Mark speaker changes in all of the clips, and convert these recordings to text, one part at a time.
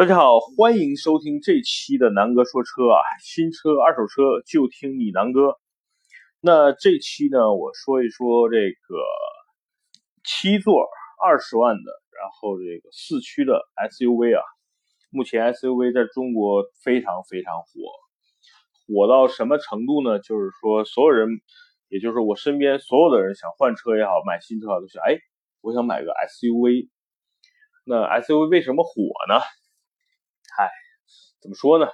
Speaker 1: 大家好，欢迎收听这期的南哥说车啊，新车、二手车就听你南哥。那这期呢，我说一说这个七座二十万的，然后这个四驱的 SUV 啊，目前 SUV 在中国非常非常火，火到什么程度呢？就是说，所有人，也就是我身边所有的人想换车也好，买新车都想，哎，我想买个 SUV。那 SUV 为什么火呢？哎，怎么说呢？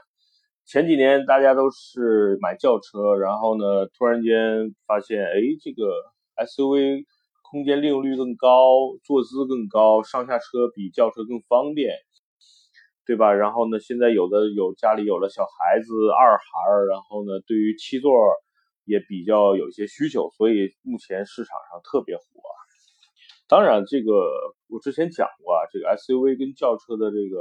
Speaker 1: 前几年大家都是买轿车，然后呢，突然间发现，哎，这个 SUV 空间利用率更高，坐姿更高，上下车比轿车更方便，对吧？然后呢，现在有的有家里有了小孩子、二孩，然后呢，对于七座也比较有一些需求，所以目前市场上特别火。当然，这个我之前讲过啊，这个 SUV 跟轿车的这个。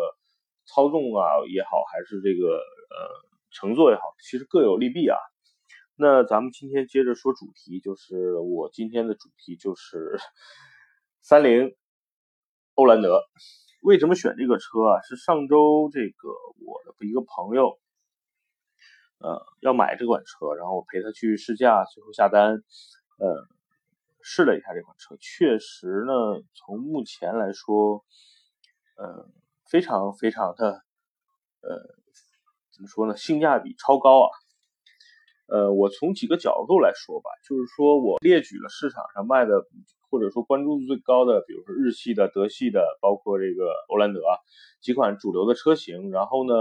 Speaker 1: 操纵啊也好，还是这个呃乘坐也好，其实各有利弊啊。那咱们今天接着说主题，就是我今天的主题就是 三菱欧蓝德。为什么选这个车啊？是上周这个我的一个朋友，呃要买这款车，然后我陪他去试驾，最后下单，呃试了一下这款车，确实呢，从目前来说，嗯。非常非常的，呃，怎么说呢？性价比超高啊！呃，我从几个角度来说吧，就是说我列举了市场上卖的，或者说关注度最高的，比如说日系的、德系的，包括这个欧蓝德啊几款主流的车型。然后呢，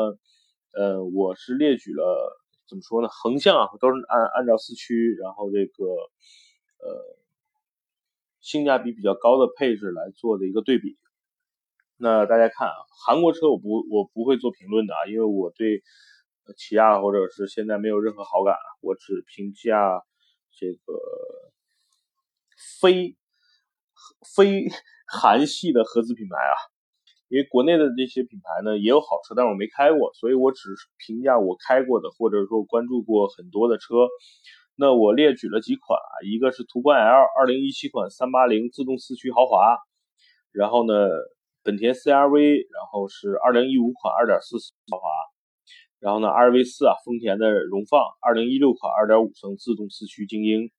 Speaker 1: 呃，我是列举了怎么说呢？横向啊，都是按按照四驱，然后这个呃性价比比较高的配置来做的一个对比。那大家看啊，韩国车我不我不会做评论的啊，因为我对起亚或者是现在没有任何好感，我只评价这个非非韩系的合资品牌啊，因为国内的这些品牌呢也有好车，但是我没开过，所以我只评价我开过的或者说关注过很多的车。那我列举了几款啊，一个是途观 L 二零一七款三八零自动四驱豪华，然后呢。本田 CRV，然后是二零一五款二点四豪华，然后呢 RV 四啊，丰田的荣放，二零一六款二点五升自动四驱精英，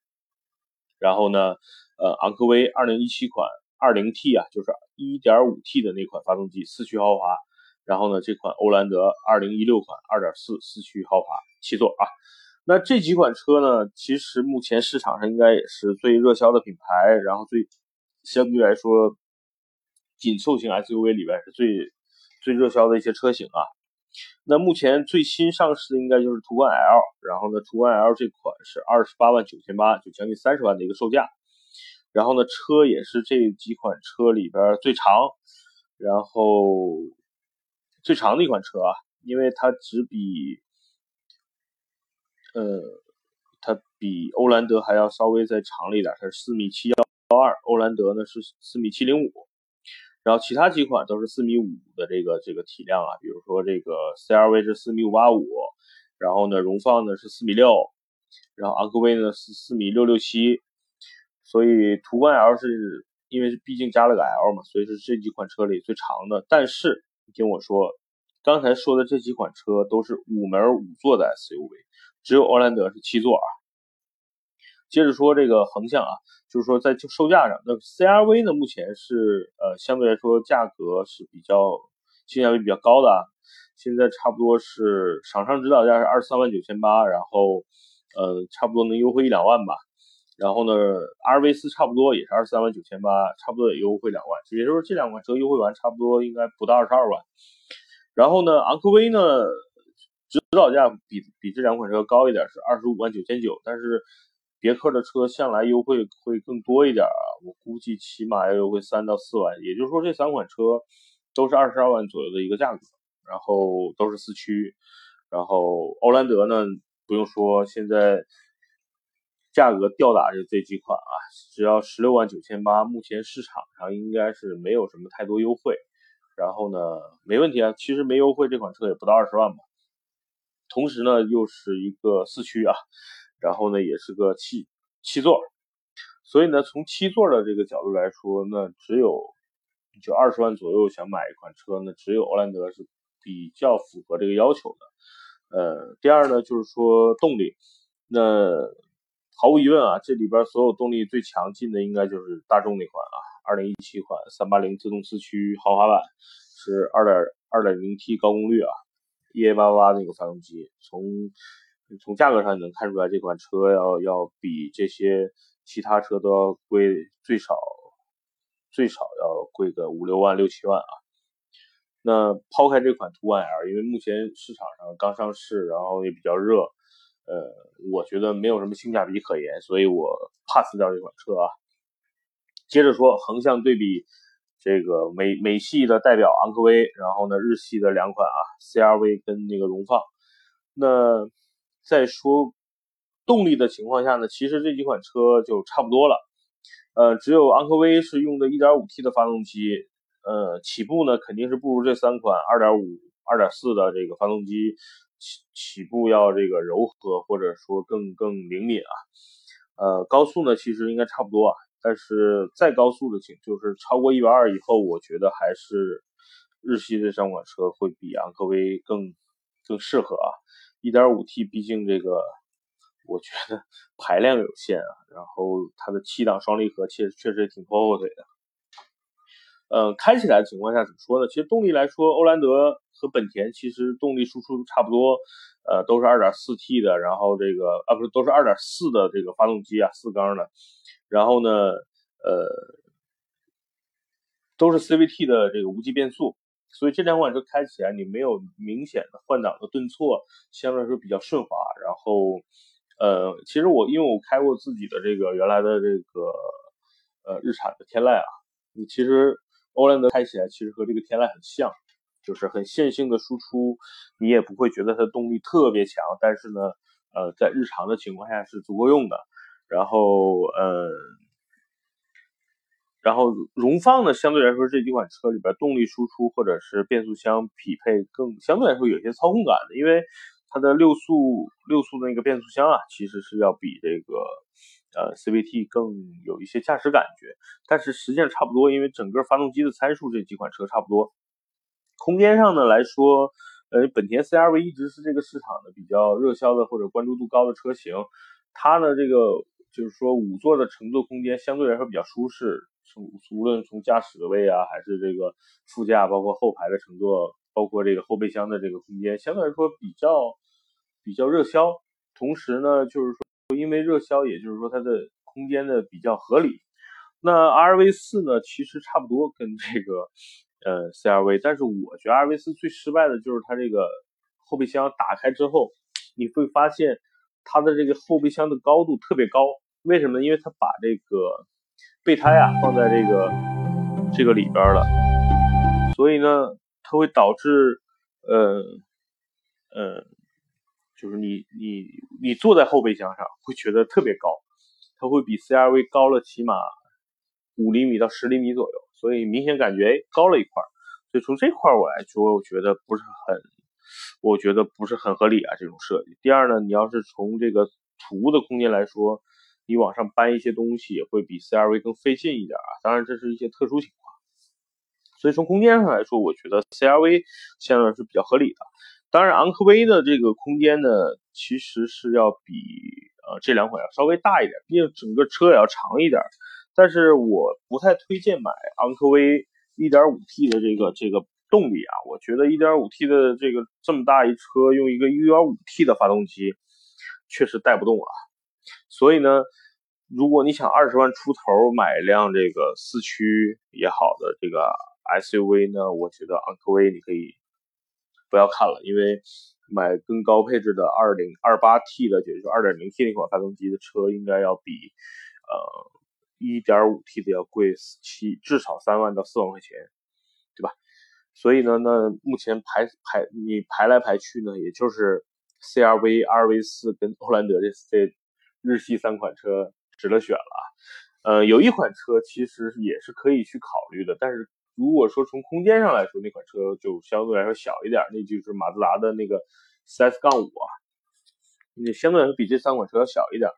Speaker 1: 然后呢，呃昂科威二零一七款二零 T 啊，就是一点五 T 的那款发动机四驱豪华，然后呢这款欧蓝德二零一六款二点四四驱豪华七座啊，那这几款车呢，其实目前市场上应该也是最热销的品牌，然后最相对来说。紧凑型 SUV 里边是最最热销的一些车型啊。那目前最新上市的应该就是途观 L，然后呢，途观 L 这款是二十八万九千八，就将近三十万的一个售价。然后呢，车也是这几款车里边最长，然后最长的一款车啊，因为它只比呃，它比欧蓝德还要稍微再长了一点，它是四米七幺幺二，欧蓝德呢是四米七零五。然后其他几款都是四米五的这个这个体量啊，比如说这个 CRV 是四米五八五，然后呢荣放呢是四米六，然后昂科威呢是四米六六七，所以途观 L 是因为毕竟加了个 L 嘛，所以是这几款车里最长的。但是你听我说，刚才说的这几款车都是五门五座的 SUV，只有欧蓝德是七座啊。接着说这个横向啊，就是说在售价上，那 CRV 呢目前是呃相对来说价格是比较性价比比较高的啊，现在差不多是厂商指导价是二十三万九千八，然后呃差不多能优惠一两万吧。然后呢，RV 四差不多也是二十三万九千八，差不多也优惠两万，也就是说这两款车优惠完差不多应该不到二十二万。然后呢，昂科威呢指导价比比这两款车高一点，是二十五万九千九，但是。别克的车向来优惠会更多一点啊，我估计起码要优惠三到四万，也就是说这三款车都是二十二万左右的一个价格，然后都是四驱，然后欧蓝德呢不用说，现在价格吊打这这几款啊，只要十六万九千八，目前市场上应该是没有什么太多优惠，然后呢没问题啊，其实没优惠这款车也不到二十万吧，同时呢又是一个四驱啊。然后呢，也是个七七座，所以呢，从七座的这个角度来说，那只有就二十万左右想买一款车，那只有欧蓝德是比较符合这个要求的。呃，第二呢，就是说动力，那毫无疑问啊，这里边所有动力最强劲的应该就是大众那款啊，二零一七款三八零自动四驱豪华版，是二点二点零 T 高功率啊，EA 八八八那个发动机，从从价格上你能看出来，这款车要要比这些其他车都要贵，最少最少要贵个五六万六七万啊。那抛开这款途安 L，因为目前市场上刚上市，然后也比较热，呃，我觉得没有什么性价比可言，所以我 pass 掉这款车啊。接着说横向对比，这个美美系的代表昂科威，然后呢日系的两款啊 CRV 跟那个荣放，那。在说动力的情况下呢，其实这几款车就差不多了。呃，只有昂科威是用的 1.5T 的发动机，呃，起步呢肯定是不如这三款2.5、2.4的这个发动机起起步要这个柔和，或者说更更灵敏啊。呃，高速呢其实应该差不多啊，但是再高速的情就是超过120以后，我觉得还是日系这三款车会比昂科威更更适合啊。一点五 T，毕竟这个我觉得 排量有限啊，然后它的七档双离合确确实也挺拖后腿的。嗯，开起来的情况下怎么说呢？其实动力来说，欧蓝德和本田其实动力输出差不多，呃，都是二点四 T 的，然后这个啊不是都是二点四的这个发动机啊，四缸的，然后呢，呃，都是 CVT 的这个无级变速。所以这两款车开起来你没有明显的换挡的顿挫，相对来说比较顺滑。然后，呃，其实我因为我开过自己的这个原来的这个呃日产的天籁啊，你其实欧蓝德开起来其实和这个天籁很像，就是很线性的输出，你也不会觉得它动力特别强，但是呢，呃，在日常的情况下是足够用的。然后，呃。然后荣放呢，相对来说这几款车里边动力输出或者是变速箱匹配更相对来说有些操控感的，因为它的六速六速的那个变速箱啊，其实是要比这个呃 CVT 更有一些驾驶感觉，但是实际上差不多，因为整个发动机的参数这几款车差不多。空间上呢来说，呃，本田 CRV 一直是这个市场的比较热销的或者关注度高的车型，它的这个就是说五座的乘坐空间相对来说比较舒适。从无论从驾驶位啊，还是这个副驾，包括后排的乘坐，包括这个后备箱的这个空间，相对来说比较比较热销。同时呢，就是说因为热销，也就是说它的空间的比较合理。那 RV 四呢，其实差不多跟这个呃 CRV，但是我觉得 RV 四最失败的就是它这个后备箱打开之后，你会发现它的这个后备箱的高度特别高。为什么？因为它把这个备胎啊，放在这个这个里边了，所以呢，它会导致，呃，呃，就是你你你坐在后备箱上会觉得特别高，它会比 CRV 高了起码五厘米到十厘米左右，所以明显感觉哎高了一块，所以从这块我来说，我觉得不是很，我觉得不是很合理啊这种设计。第二呢，你要是从这个储物的空间来说。你往上搬一些东西也会比 CRV 更费劲一点啊，当然这是一些特殊情况。所以从空间上来说，我觉得 CRV 现在是比较合理的。当然，昂科威的这个空间呢，其实是要比呃这两款要稍微大一点，毕竟整个车也要长一点。但是我不太推荐买昂科威 1.5T 的这个这个动力啊，我觉得 1.5T 的这个这么大一车用一个 1.5T 的发动机，确实带不动啊。所以呢，如果你想二十万出头买一辆这个四驱也好的这个 SUV 呢，我觉得昂科威你可以不要看了，因为买更高配置的二零二八 T 的，也就是二点零 T 那款发动机的车，应该要比呃一点五 T 的要贵七至少三万到四万块钱，对吧？所以呢，那目前排排你排来排去呢，也就是 CRV、RV 四跟欧蓝德这这。日系三款车值得选了，呃，有一款车其实也是可以去考虑的，但是如果说从空间上来说，那款车就相对来说小一点，那就是马自达的那个 CS 杠五啊，那相对来说比这三款车要小一点。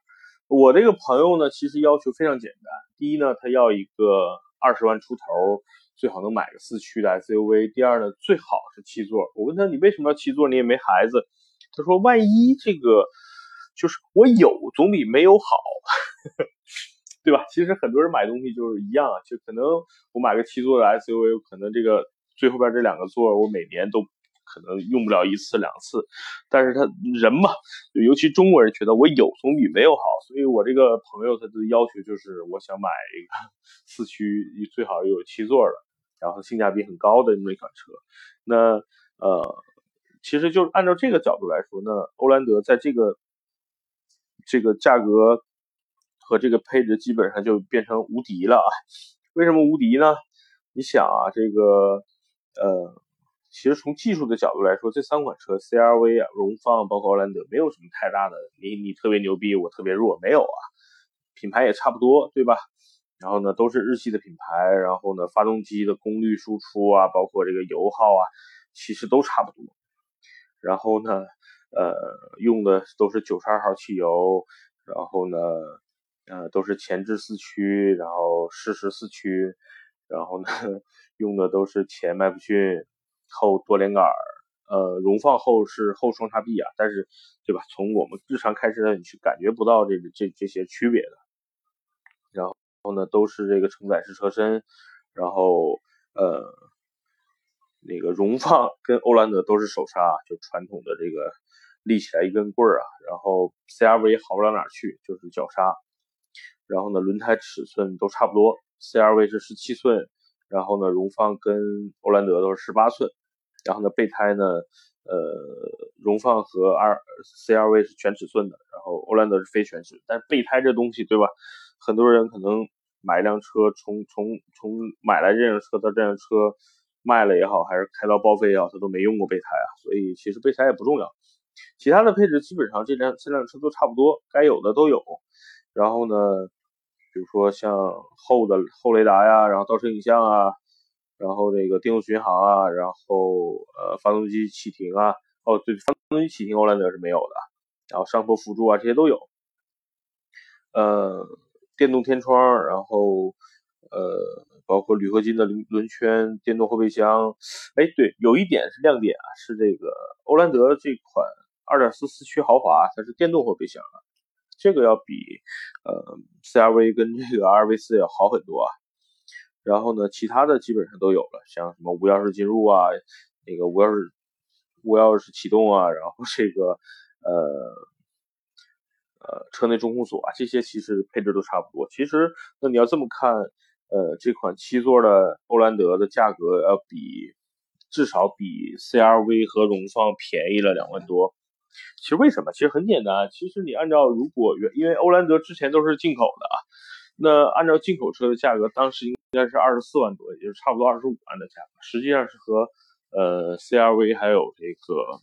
Speaker 1: 我这个朋友呢，其实要求非常简单，第一呢，他要一个二十万出头最好能买个四驱的 SUV。第二呢，最好是七座。我问他你为什么要七座？你也没孩子。他说万一这个就是我有总比没有好，对吧？其实很多人买东西就是一样，就可能我买个七座的 SUV，可能这个最后边这两个座我每年都。可能用不了一次两次，但是他人嘛，尤其中国人觉得我有总比没有好，所以我这个朋友他的要求就是我想买一个 四驱，最好有七座的，然后性价比很高的那么一款车。那呃，其实就是按照这个角度来说，那欧蓝德在这个这个价格和这个配置基本上就变成无敌了啊！为什么无敌呢？你想啊，这个呃。其实从技术的角度来说，这三款车 CRV 啊、荣放包括欧蓝德没有什么太大的，你你特别牛逼，我特别弱，没有啊，品牌也差不多，对吧？然后呢，都是日系的品牌，然后呢，发动机的功率输出啊，包括这个油耗啊，其实都差不多。然后呢，呃，用的都是九十二号汽油，然后呢，呃，都是前置四驱，然后适时四驱，然后呢，用的都是前麦弗逊。后多连杆，呃，荣放后是后双叉臂啊，但是，对吧？从我们日常开车你去感觉不到这个这这些区别的。然后呢，都是这个承载式车身，然后呃，那个荣放跟欧蓝德都是手刹，就传统的这个立起来一根棍儿啊。然后 CRV 好不了哪儿去，就是脚刹。然后呢，轮胎尺寸都差不多，CRV 是十七寸。然后呢，荣放跟欧蓝德都是十八寸，然后呢，备胎呢，呃，荣放和 R CRV 是全尺寸的，然后欧蓝德是非全尺。但备胎这东西，对吧？很多人可能买一辆车，从从从买来这辆车到这辆车卖了也好，还是开到报废也好，他都没用过备胎啊。所以其实备胎也不重要，其他的配置基本上这辆这辆车都差不多，该有的都有。然后呢？比如说像后的后雷达呀，然后倒车影像啊，然后这个电动巡航啊，然后呃发动机启停啊，哦对，发动机启停欧蓝德是没有的，然后上坡辅助啊这些都有，呃电动天窗，然后呃包括铝合金的轮轮圈，电动后备箱，哎对，有一点是亮点啊，是这个欧蓝德这款2.4四四驱豪华，它是电动后备箱啊。这个要比呃 CRV 跟这个 RV4 要好很多啊，然后呢，其他的基本上都有了，像什么无钥匙进入啊，那个无钥匙无钥匙启动啊，然后这个呃呃车内中控锁啊，这些其实配置都差不多。其实那你要这么看，呃，这款七座的欧蓝德的价格要比至少比 CRV 和荣放便宜了两万多。其实为什么？其实很简单。其实你按照如果原，因为欧蓝德之前都是进口的啊，那按照进口车的价格，当时应该是二十四万多，也就是差不多二十五万的价格，实际上是和呃 CRV 还有这个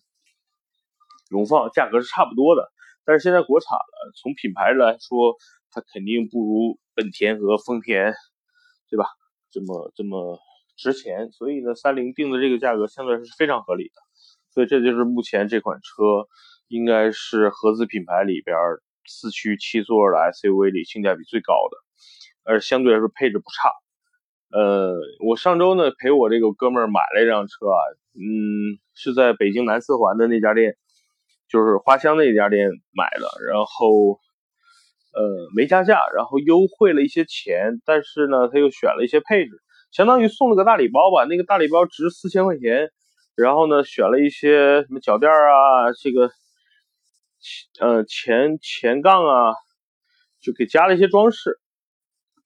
Speaker 1: 荣放价格是差不多的。但是现在国产了，从品牌来说，它肯定不如本田和丰田，对吧？这么这么值钱，所以呢，三菱定的这个价格相对是非常合理的。所以这就是目前这款车应该是合资品牌里边四驱七座的 SUV 里性价比最高的，而相对来说配置不差。呃，我上周呢陪我这个哥们儿买了一辆车啊，嗯，是在北京南四环的那家店，就是花乡那家店买的，然后呃没加价，然后优惠了一些钱，但是呢他又选了一些配置，相当于送了个大礼包吧，那个大礼包值四千块钱。然后呢，选了一些什么脚垫啊，这个，呃，前前杠啊，就给加了一些装饰，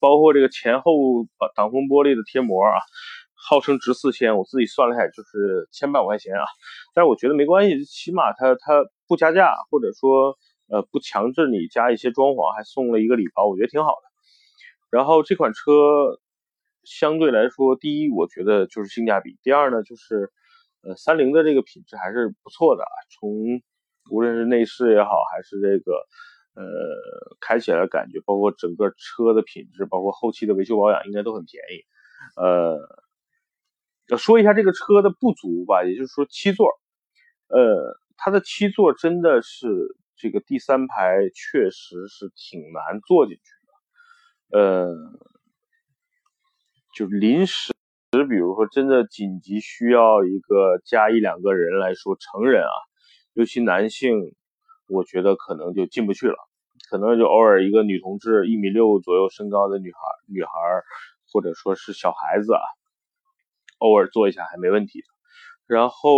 Speaker 1: 包括这个前后挡风玻璃的贴膜啊，号称值四千，我自己算了一下，就是千把块钱啊。但是我觉得没关系，起码它它不加价，或者说呃不强制你加一些装潢，还送了一个礼包，我觉得挺好的。然后这款车相对来说，第一我觉得就是性价比，第二呢就是。呃，三菱的这个品质还是不错的啊，从无论是内饰也好，还是这个呃开起来的感觉，包括整个车的品质，包括后期的维修保养，应该都很便宜。呃，说一下这个车的不足吧，也就是说七座，呃，它的七座真的是这个第三排确实是挺难坐进去的，呃，就临时。实比如说真的紧急需要一个加一两个人来说，成人啊，尤其男性，我觉得可能就进不去了，可能就偶尔一个女同志一米六左右身高的女孩，女孩或者说是小孩子啊，偶尔坐一下还没问题。然后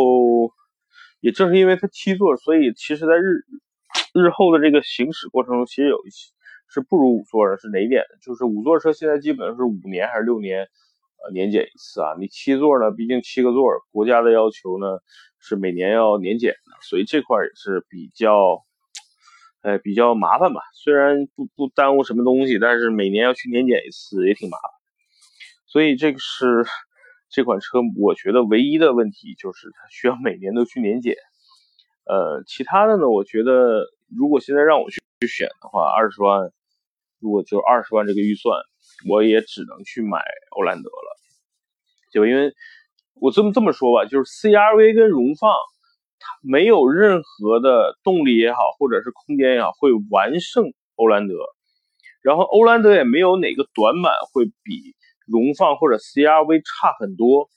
Speaker 1: 也正是因为它七座，所以其实在日日后的这个行驶过程中，其实有一些是不如五座的，是哪一点？就是五座车现在基本上是五年还是六年呃年检一次啊？你七座呢，毕竟七个座，国家的要求呢是每年要年检的，所以这块也是比较哎比较麻烦吧。虽然不不耽误什么东西，但是每年要去年检一次也挺麻烦。所以这个是。这款车我觉得唯一的问题就是它需要每年都去年检，呃，其他的呢，我觉得如果现在让我去去选的话，二十万，如果就二十万这个预算，我也只能去买欧蓝德了，就因为我这么这么说吧，就是 CRV 跟荣放，它没有任何的动力也好，或者是空间也好，会完胜欧蓝德，然后欧蓝德也没有哪个短板会比。荣放或者 CRV 差很多，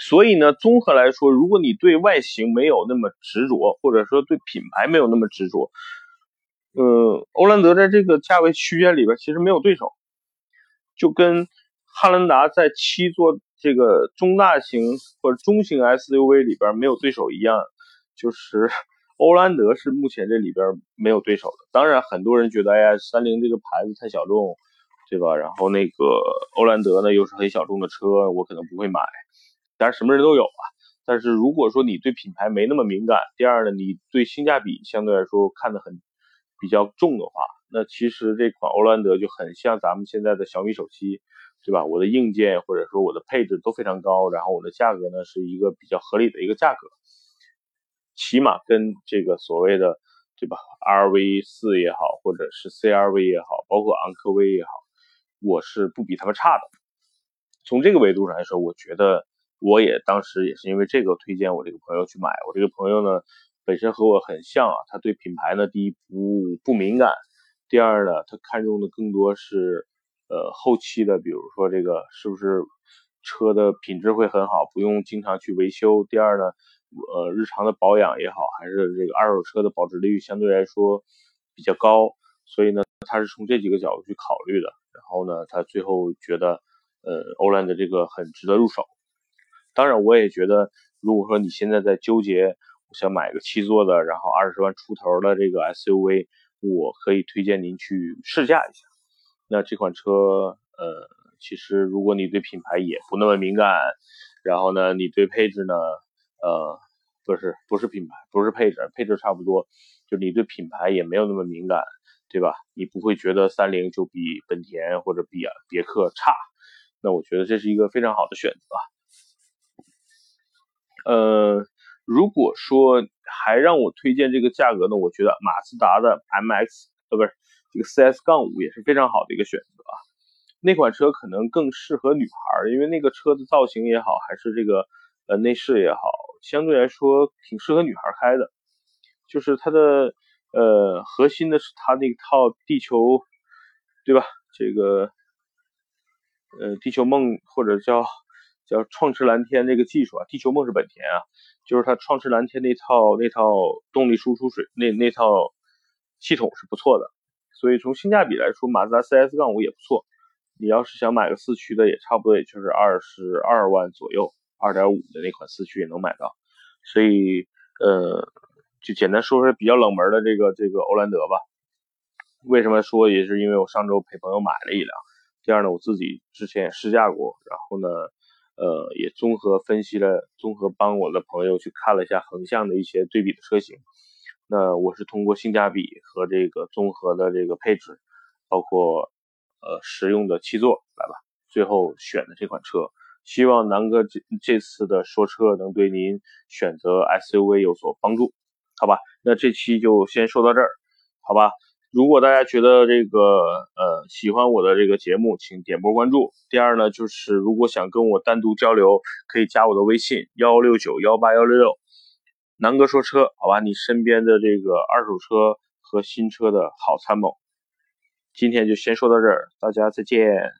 Speaker 1: 所以呢，综合来说，如果你对外形没有那么执着，或者说对品牌没有那么执着，呃，欧蓝德在这个价位区间里边其实没有对手，就跟汉兰达在七座这个中大型或者中型 SUV 里边没有对手一样，就是 欧蓝德是目前这里边没有对手的。当然，很多人觉得，哎呀，三菱这个牌子太小众。对吧？然后那个欧蓝德呢，又是很小众的车，我可能不会买。当然什么人都有啊。但是如果说你对品牌没那么敏感，第二呢，你对性价比相对来说看得很比较重的话，那其实这款欧蓝德就很像咱们现在的小米手机，对吧？我的硬件或者说我的配置都非常高，然后我的价格呢是一个比较合理的一个价格，起码跟这个所谓的对吧？RV 四也好，或者是 CRV 也好，包括昂科威也好。我是不比他们差的，从这个维度上来说，我觉得我也当时也是因为这个推荐我这个朋友去买。我这个朋友呢，本身和我很像啊，他对品牌呢，第一不不敏感，第二呢，他看重的更多是呃后期的，比如说这个是不是车的品质会很好，不用经常去维修。第二呢，呃日常的保养也好，还是这个二手车的保值率相对来说比较高，所以呢，他是从这几个角度去考虑的。然后呢，他最后觉得，呃，欧蓝的这个很值得入手。当然，我也觉得，如果说你现在在纠结，想买个七座的，然后二十万出头的这个 SUV，我可以推荐您去试驾一下。那这款车，呃，其实如果你对品牌也不那么敏感，然后呢，你对配置呢，呃，不是不是品牌，不是配置，配置差不多，就你对品牌也没有那么敏感。对吧？你不会觉得三菱就比本田或者比别克差？那我觉得这是一个非常好的选择。呃，如果说还让我推荐这个价格呢，我觉得马自达的 MX 呃不是这个 CS 杠五也是非常好的一个选择啊。那款车可能更适合女孩，因为那个车的造型也好，还是这个呃内饰也好，相对来说挺适合女孩开的，就是它的。呃，核心的是它那套地球，对吧？这个，呃，地球梦或者叫叫创驰蓝天这个技术啊，地球梦是本田啊，就是它创驰蓝天那套那套动力输出水那那套系统是不错的，所以从性价比来说，马自达 CS 杠五也不错。你要是想买个四驱的，也差不多也就是二十二万左右，二点五的那款四驱也能买到。所以，呃。就简单说说比较冷门的这个这个欧蓝德吧。为什么说也是因为我上周陪朋友买了一辆，第二呢我自己之前也试驾过，然后呢呃也综合分析了，综合帮我的朋友去看了一下横向的一些对比的车型。那我是通过性价比和这个综合的这个配置，包括呃实用的七座来吧，最后选的这款车。希望南哥这这次的说车能对您选择 SUV 有所帮助。好吧，那这期就先说到这儿，好吧。如果大家觉得这个呃喜欢我的这个节目，请点波关注。第二呢，就是如果想跟我单独交流，可以加我的微信幺六九幺八幺六六，南哥说车，好吧。你身边的这个二手车和新车的好参谋，今天就先说到这儿，大家再见。